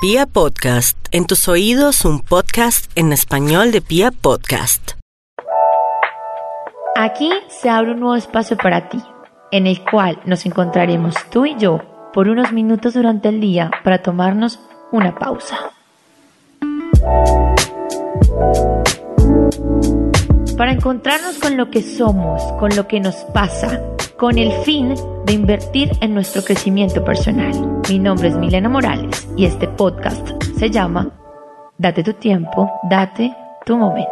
Pia Podcast, en tus oídos un podcast en español de Pia Podcast. Aquí se abre un nuevo espacio para ti, en el cual nos encontraremos tú y yo por unos minutos durante el día para tomarnos una pausa. Para encontrarnos con lo que somos, con lo que nos pasa, con el fin de invertir en nuestro crecimiento personal. Mi nombre es Milena Morales y este podcast se llama Date tu tiempo, date tu momento.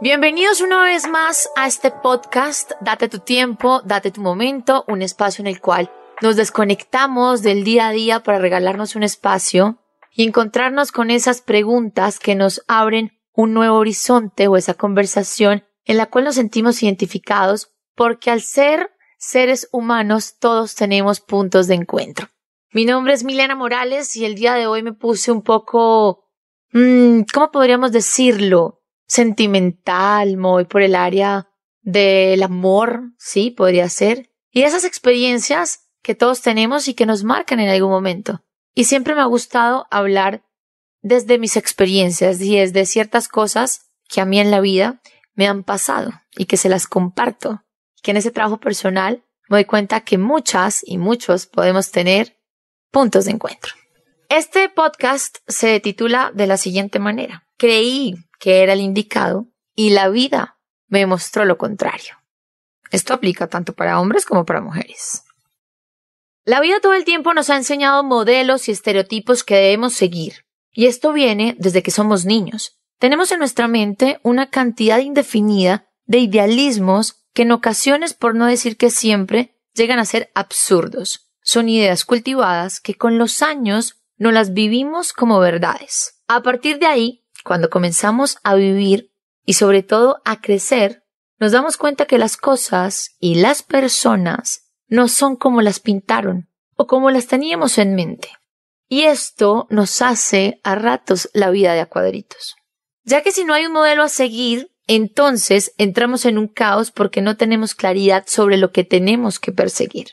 Bienvenidos una vez más a este podcast, Date tu tiempo, date tu momento, un espacio en el cual nos desconectamos del día a día para regalarnos un espacio y encontrarnos con esas preguntas que nos abren un nuevo horizonte o esa conversación en la cual nos sentimos identificados porque al ser seres humanos todos tenemos puntos de encuentro. Mi nombre es Milena Morales y el día de hoy me puse un poco, mmm, ¿cómo podríamos decirlo? Sentimental, muy por el área del amor, sí, podría ser. Y esas experiencias que todos tenemos y que nos marcan en algún momento. Y siempre me ha gustado hablar desde mis experiencias y desde ciertas cosas que a mí en la vida me han pasado y que se las comparto. Que en ese trabajo personal me doy cuenta que muchas y muchos podemos tener puntos de encuentro. Este podcast se titula de la siguiente manera. Creí que era el indicado y la vida me mostró lo contrario. Esto aplica tanto para hombres como para mujeres. La vida todo el tiempo nos ha enseñado modelos y estereotipos que debemos seguir y esto viene desde que somos niños. Tenemos en nuestra mente una cantidad indefinida de idealismos que en ocasiones, por no decir que siempre, llegan a ser absurdos. Son ideas cultivadas que con los años no las vivimos como verdades. A partir de ahí, cuando comenzamos a vivir y sobre todo a crecer, nos damos cuenta que las cosas y las personas no son como las pintaron o como las teníamos en mente. Y esto nos hace a ratos la vida de a cuadritos. Ya que si no hay un modelo a seguir, entonces entramos en un caos porque no tenemos claridad sobre lo que tenemos que perseguir.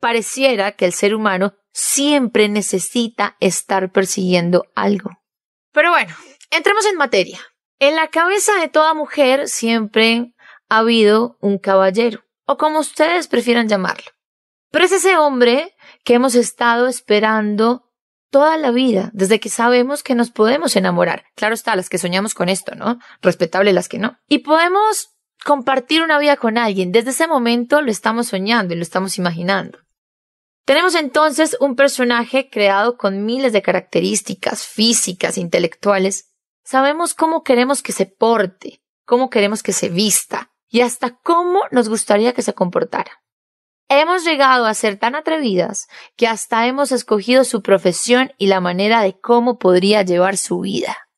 Pareciera que el ser humano siempre necesita estar persiguiendo algo. Pero bueno, entremos en materia. En la cabeza de toda mujer siempre ha habido un caballero, o como ustedes prefieran llamarlo. Pero es ese hombre que hemos estado esperando toda la vida, desde que sabemos que nos podemos enamorar. Claro está, las que soñamos con esto, ¿no? Respetable las que no. Y podemos compartir una vida con alguien. Desde ese momento lo estamos soñando y lo estamos imaginando. Tenemos entonces un personaje creado con miles de características físicas, intelectuales. Sabemos cómo queremos que se porte, cómo queremos que se vista y hasta cómo nos gustaría que se comportara. Hemos llegado a ser tan atrevidas que hasta hemos escogido su profesión y la manera de cómo podría llevar su vida.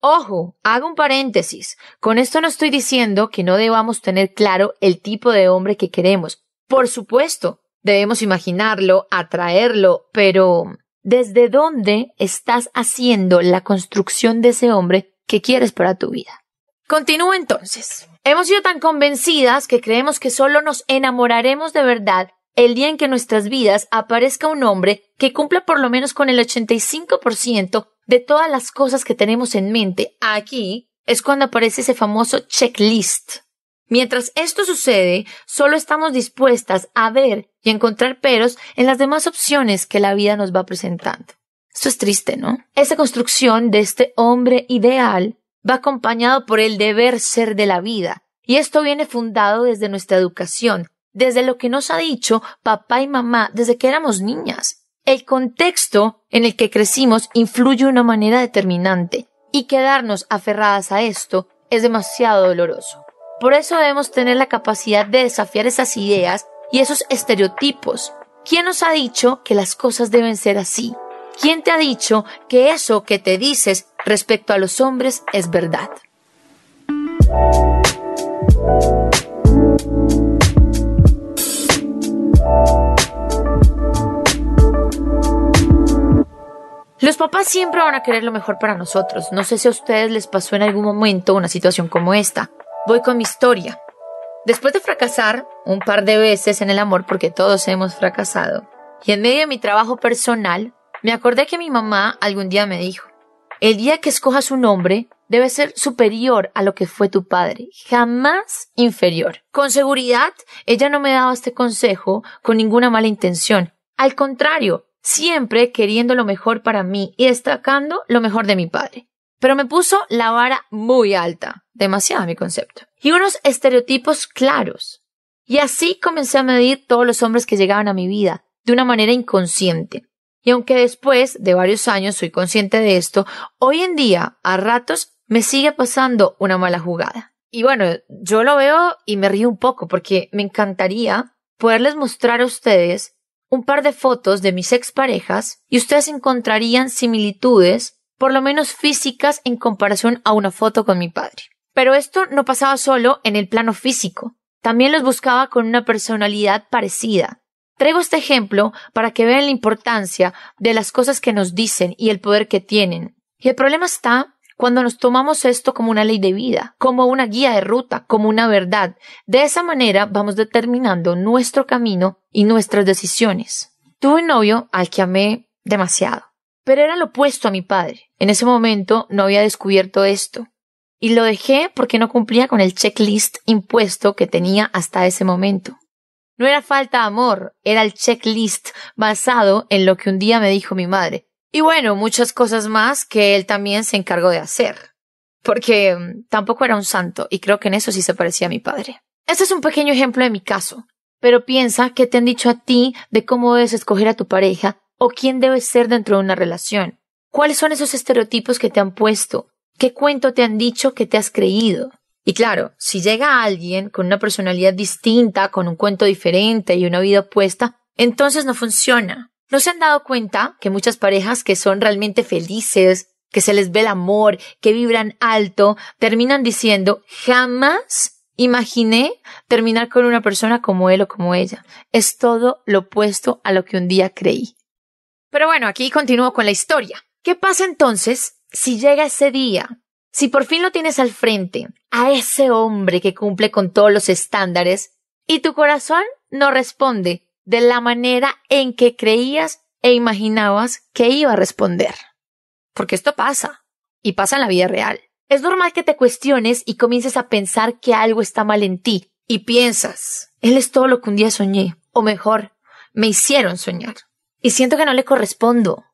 Ojo, hago un paréntesis. Con esto no estoy diciendo que no debamos tener claro el tipo de hombre que queremos. Por supuesto, debemos imaginarlo, atraerlo, pero ¿desde dónde estás haciendo la construcción de ese hombre que quieres para tu vida? Continúo entonces. Hemos sido tan convencidas que creemos que solo nos enamoraremos de verdad el día en que nuestras vidas aparezca un hombre que cumpla por lo menos con el 85% de todas las cosas que tenemos en mente. Aquí es cuando aparece ese famoso checklist. Mientras esto sucede, solo estamos dispuestas a ver y encontrar peros en las demás opciones que la vida nos va presentando. Esto es triste, ¿no? Esa construcción de este hombre ideal va acompañado por el deber ser de la vida. Y esto viene fundado desde nuestra educación, desde lo que nos ha dicho papá y mamá desde que éramos niñas. El contexto en el que crecimos influye de una manera determinante y quedarnos aferradas a esto es demasiado doloroso. Por eso debemos tener la capacidad de desafiar esas ideas y esos estereotipos. ¿Quién nos ha dicho que las cosas deben ser así? ¿Quién te ha dicho que eso que te dices respecto a los hombres es verdad? Los papás siempre van a querer lo mejor para nosotros. No sé si a ustedes les pasó en algún momento una situación como esta. Voy con mi historia. Después de fracasar un par de veces en el amor, porque todos hemos fracasado, y en medio de mi trabajo personal, me acordé que mi mamá algún día me dijo, el día que escojas un hombre debe ser superior a lo que fue tu padre, jamás inferior. Con seguridad, ella no me daba este consejo con ninguna mala intención. Al contrario, siempre queriendo lo mejor para mí y destacando lo mejor de mi padre. Pero me puso la vara muy alta, demasiado mi concepto, y unos estereotipos claros. Y así comencé a medir todos los hombres que llegaban a mi vida, de una manera inconsciente. Y aunque después de varios años soy consciente de esto, hoy en día, a ratos, me sigue pasando una mala jugada. Y bueno, yo lo veo y me río un poco porque me encantaría poderles mostrar a ustedes un par de fotos de mis exparejas y ustedes encontrarían similitudes, por lo menos físicas, en comparación a una foto con mi padre. Pero esto no pasaba solo en el plano físico, también los buscaba con una personalidad parecida. Traigo este ejemplo para que vean la importancia de las cosas que nos dicen y el poder que tienen. Y el problema está cuando nos tomamos esto como una ley de vida, como una guía de ruta, como una verdad. De esa manera vamos determinando nuestro camino y nuestras decisiones. Tuve un novio al que amé demasiado, pero era lo opuesto a mi padre. En ese momento no había descubierto esto. Y lo dejé porque no cumplía con el checklist impuesto que tenía hasta ese momento. No era falta de amor, era el checklist basado en lo que un día me dijo mi madre. Y bueno, muchas cosas más que él también se encargó de hacer. Porque mm, tampoco era un santo y creo que en eso sí se parecía a mi padre. Este es un pequeño ejemplo de mi caso. Pero piensa que te han dicho a ti de cómo debes escoger a tu pareja o quién debes ser dentro de una relación. ¿Cuáles son esos estereotipos que te han puesto? ¿Qué cuento te han dicho que te has creído? Y claro, si llega alguien con una personalidad distinta, con un cuento diferente y una vida opuesta, entonces no funciona. ¿No se han dado cuenta que muchas parejas que son realmente felices, que se les ve el amor, que vibran alto, terminan diciendo jamás imaginé terminar con una persona como él o como ella? Es todo lo opuesto a lo que un día creí. Pero bueno, aquí continúo con la historia. ¿Qué pasa entonces si llega ese día? Si por fin lo tienes al frente, a ese hombre que cumple con todos los estándares, y tu corazón no responde, de la manera en que creías e imaginabas que iba a responder. Porque esto pasa, y pasa en la vida real. Es normal que te cuestiones y comiences a pensar que algo está mal en ti, y piensas, él es todo lo que un día soñé, o mejor, me hicieron soñar. Y siento que no le correspondo.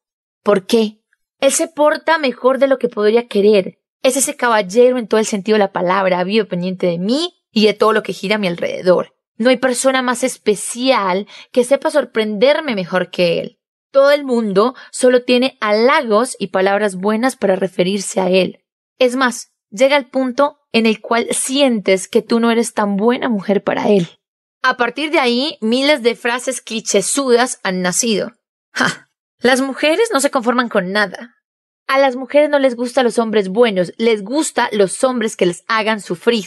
¿Por qué? Él se porta mejor de lo que podría querer. Es ese caballero en todo el sentido de la palabra, vivo pendiente de mí y de todo lo que gira a mi alrededor. No hay persona más especial que sepa sorprenderme mejor que él. Todo el mundo solo tiene halagos y palabras buenas para referirse a él. Es más, llega el punto en el cual sientes que tú no eres tan buena mujer para él. A partir de ahí, miles de frases clichésudas han nacido. ¡Ja! Las mujeres no se conforman con nada. A las mujeres no les gustan los hombres buenos, les gustan los hombres que les hagan sufrir.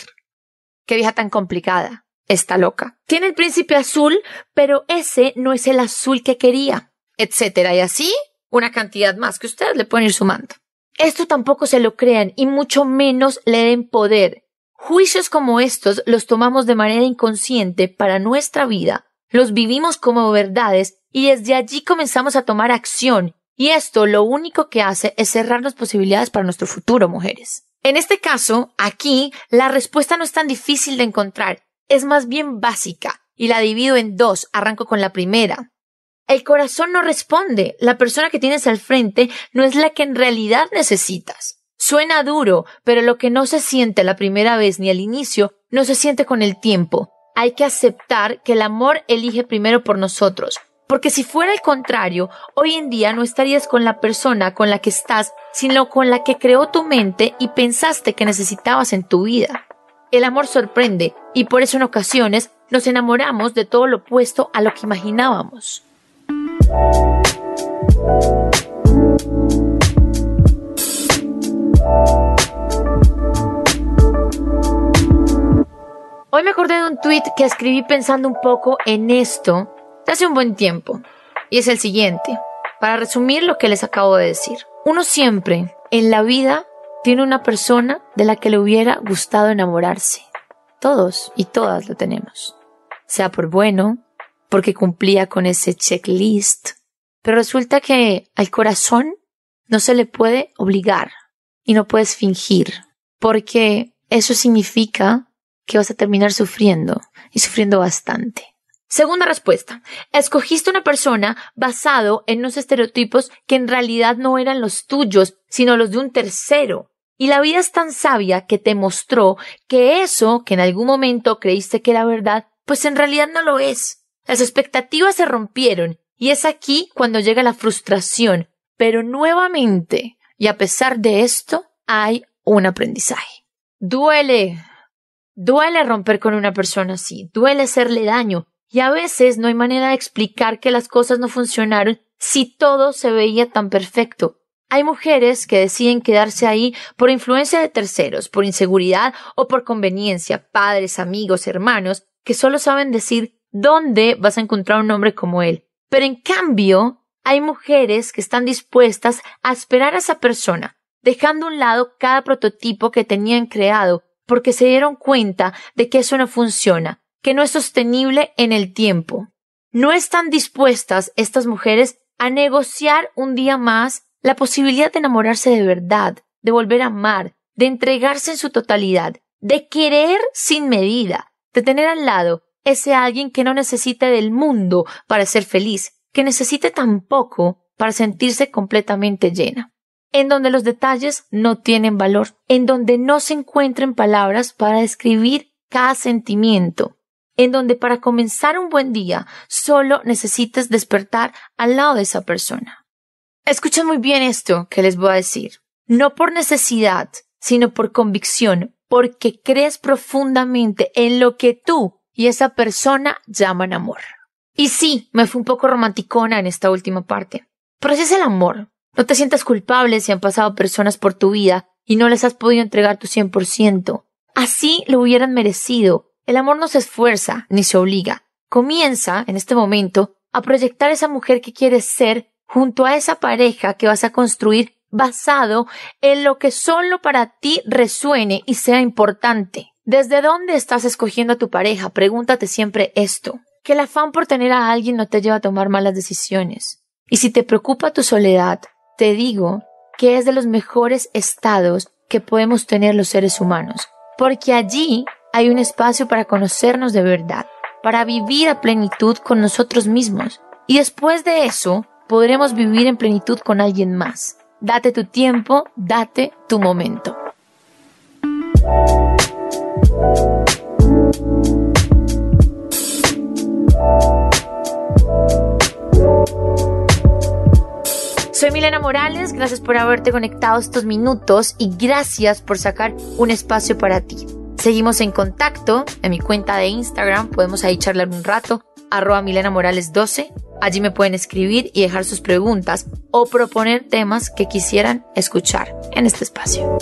Qué vieja tan complicada está loca. Tiene el príncipe azul, pero ese no es el azul que quería, etcétera. Y así, una cantidad más que ustedes le pueden ir sumando. Esto tampoco se lo crean y mucho menos le den poder. Juicios como estos los tomamos de manera inconsciente para nuestra vida, los vivimos como verdades y desde allí comenzamos a tomar acción. Y esto lo único que hace es cerrarnos posibilidades para nuestro futuro, mujeres. En este caso, aquí, la respuesta no es tan difícil de encontrar es más bien básica y la divido en dos. Arranco con la primera. El corazón no responde. La persona que tienes al frente no es la que en realidad necesitas. Suena duro, pero lo que no se siente la primera vez ni al inicio, no se siente con el tiempo. Hay que aceptar que el amor elige primero por nosotros. Porque si fuera el contrario, hoy en día no estarías con la persona con la que estás, sino con la que creó tu mente y pensaste que necesitabas en tu vida. El amor sorprende y por eso en ocasiones nos enamoramos de todo lo opuesto a lo que imaginábamos. Hoy me acordé de un tweet que escribí pensando un poco en esto hace un buen tiempo. Y es el siguiente. Para resumir lo que les acabo de decir. Uno siempre en la vida tiene una persona de la que le hubiera gustado enamorarse. Todos y todas lo tenemos. Sea por bueno, porque cumplía con ese checklist. Pero resulta que al corazón no se le puede obligar y no puedes fingir, porque eso significa que vas a terminar sufriendo y sufriendo bastante. Segunda respuesta. Escogiste una persona basado en unos estereotipos que en realidad no eran los tuyos, sino los de un tercero. Y la vida es tan sabia que te mostró que eso que en algún momento creíste que era verdad, pues en realidad no lo es. Las expectativas se rompieron y es aquí cuando llega la frustración. Pero nuevamente, y a pesar de esto, hay un aprendizaje. Duele. Duele romper con una persona así. Duele hacerle daño. Y a veces no hay manera de explicar que las cosas no funcionaron si todo se veía tan perfecto. Hay mujeres que deciden quedarse ahí por influencia de terceros, por inseguridad o por conveniencia, padres, amigos, hermanos, que solo saben decir dónde vas a encontrar un hombre como él. Pero en cambio, hay mujeres que están dispuestas a esperar a esa persona, dejando a un lado cada prototipo que tenían creado, porque se dieron cuenta de que eso no funciona, que no es sostenible en el tiempo. No están dispuestas estas mujeres a negociar un día más la posibilidad de enamorarse de verdad, de volver a amar, de entregarse en su totalidad, de querer sin medida, de tener al lado ese alguien que no necesite del mundo para ser feliz, que necesite tampoco para sentirse completamente llena, en donde los detalles no tienen valor, en donde no se encuentren palabras para describir cada sentimiento, en donde para comenzar un buen día solo necesitas despertar al lado de esa persona. Escuchen muy bien esto que les voy a decir. No por necesidad, sino por convicción, porque crees profundamente en lo que tú y esa persona llaman amor. Y sí, me fui un poco romanticona en esta última parte. Pero así es el amor. No te sientas culpable si han pasado personas por tu vida y no les has podido entregar tu 100%. Así lo hubieran merecido, el amor no se esfuerza ni se obliga. Comienza, en este momento, a proyectar esa mujer que quieres ser junto a esa pareja que vas a construir basado en lo que solo para ti resuene y sea importante. ¿Desde dónde estás escogiendo a tu pareja? Pregúntate siempre esto. Que el afán por tener a alguien no te lleva a tomar malas decisiones. Y si te preocupa tu soledad, te digo que es de los mejores estados que podemos tener los seres humanos, porque allí hay un espacio para conocernos de verdad, para vivir a plenitud con nosotros mismos. Y después de eso, podremos vivir en plenitud con alguien más. Date tu tiempo, date tu momento. Soy Milena Morales, gracias por haberte conectado estos minutos y gracias por sacar un espacio para ti. Seguimos en contacto en mi cuenta de Instagram, podemos ahí charlar un rato, arroba Milena Morales 12. Allí me pueden escribir y dejar sus preguntas o proponer temas que quisieran escuchar en este espacio.